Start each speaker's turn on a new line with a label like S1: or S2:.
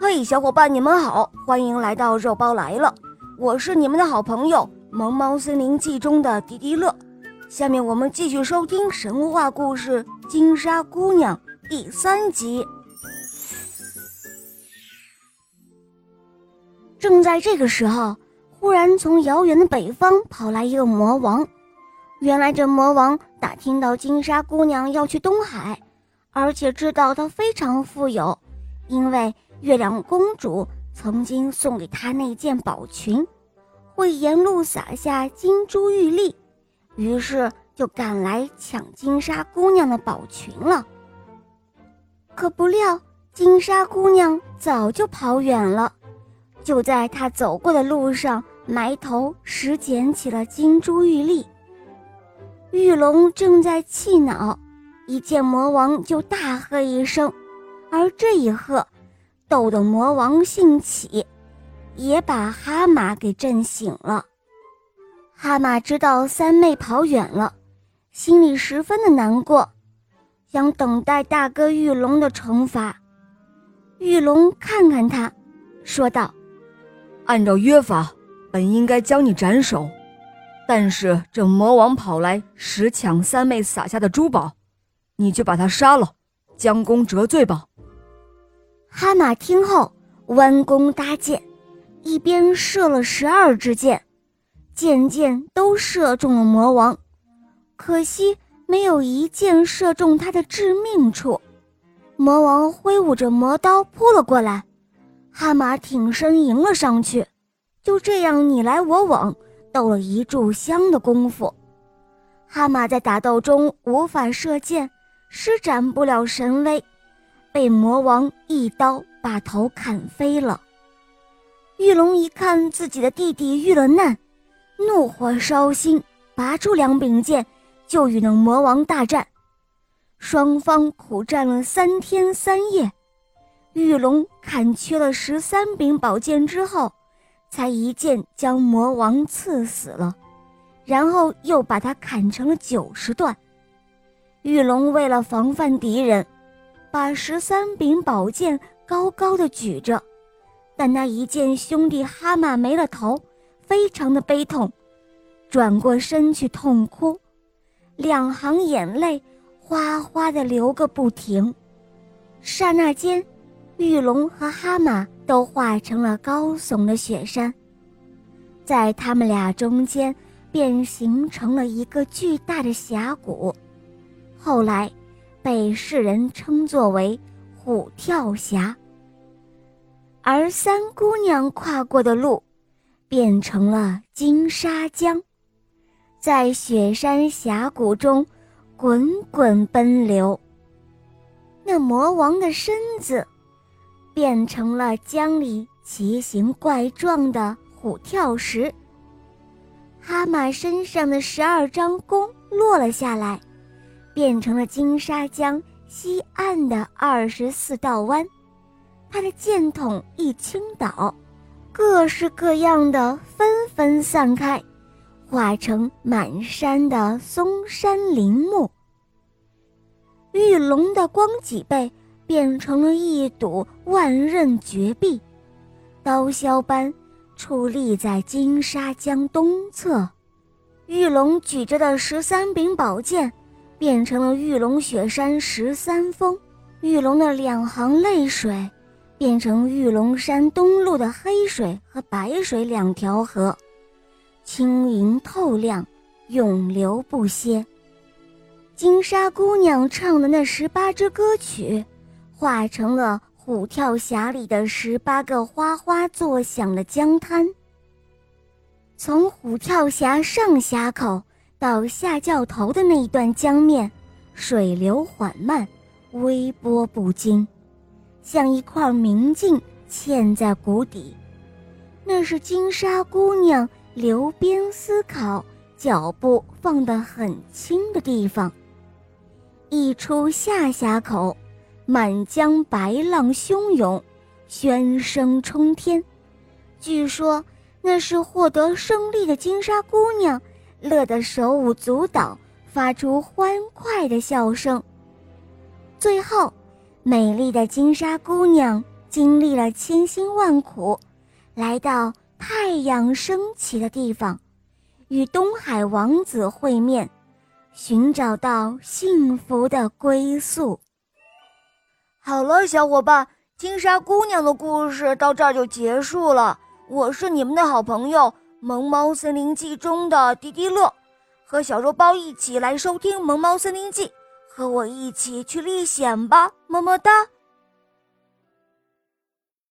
S1: 嘿，小伙伴，你们好，欢迎来到肉包来了，我是你们的好朋友《萌猫森林记》中的迪迪乐。下面我们继续收听神话故事《金沙姑娘》第三集。正在这个时候，忽然从遥远的北方跑来一个魔王。原来这魔王打听到金沙姑娘要去东海，而且知道她非常富有，因为。月亮公主曾经送给他那件宝裙，会沿路撒下金珠玉粒，于是就赶来抢金沙姑娘的宝裙了。可不料金沙姑娘早就跑远了，就在她走过的路上，埋头拾捡起了金珠玉粒。玉龙正在气恼，一见魔王就大喝一声，而这一喝。逗得魔王兴起，也把哈马给震醒了。哈马知道三妹跑远了，心里十分的难过，想等待大哥玉龙的惩罚。玉龙看看他，说道：“
S2: 按照约法，本应该将你斩首，但是这魔王跑来拾抢三妹撒下的珠宝，你就把他杀了，将功折罪吧。”
S1: 哈马听后，弯弓搭箭，一边射了十二支箭，箭箭都射中了魔王，可惜没有一箭射中他的致命处。魔王挥舞着魔刀扑了过来，哈马挺身迎了上去，就这样你来我往，斗了一炷香的功夫。哈马在打斗中无法射箭，施展不了神威。被魔王一刀把头砍飞了。玉龙一看自己的弟弟遇了难，怒火烧心，拔出两柄剑，就与那魔王大战。双方苦战了三天三夜，玉龙砍缺了十三柄宝剑之后，才一剑将魔王刺死了，然后又把他砍成了九十段。玉龙为了防范敌人。把十三柄宝剑高高的举着，但那一见兄弟哈马没了头，非常的悲痛，转过身去痛哭，两行眼泪哗哗的流个不停。刹那间，玉龙和哈马都化成了高耸的雪山，在他们俩中间便形成了一个巨大的峡谷。后来。被世人称作为虎跳峡，而三姑娘跨过的路，变成了金沙江，在雪山峡谷中滚滚奔流。那魔王的身子，变成了江里奇形怪状的虎跳石。哈马身上的十二张弓落了下来。变成了金沙江西岸的二十四道湾，他的箭筒一倾倒，各式各样的纷纷散开，化成满山的松山林木。玉龙的光脊背变成了一堵万仞绝壁，刀削般矗立在金沙江东侧。玉龙举着的十三柄宝剑。变成了玉龙雪山十三峰，玉龙的两行泪水，变成玉龙山东路的黑水和白水两条河，轻盈透亮，永流不歇。金沙姑娘唱的那十八支歌曲，化成了虎跳峡里的十八个哗哗作响的江滩。从虎跳峡上峡口。到下教头的那一段江面，水流缓慢，微波不惊，像一块明镜嵌在谷底。那是金沙姑娘流边思考、脚步放得很轻的地方。一出下峡口，满江白浪汹涌，喧声冲天。据说那是获得胜利的金沙姑娘。乐得手舞足蹈，发出欢快的笑声。最后，美丽的金沙姑娘
S3: 经历了千辛万苦，来到太阳升起的地方，与东海王子会面，寻找到幸福的归宿。
S1: 好了，小伙伴，金沙姑娘的故事到这儿就结束了。我是你们的好朋友《萌猫森林记》中的迪迪乐，和小肉包一起来收听《萌猫森林记》，和我一起去历险吧，么么哒。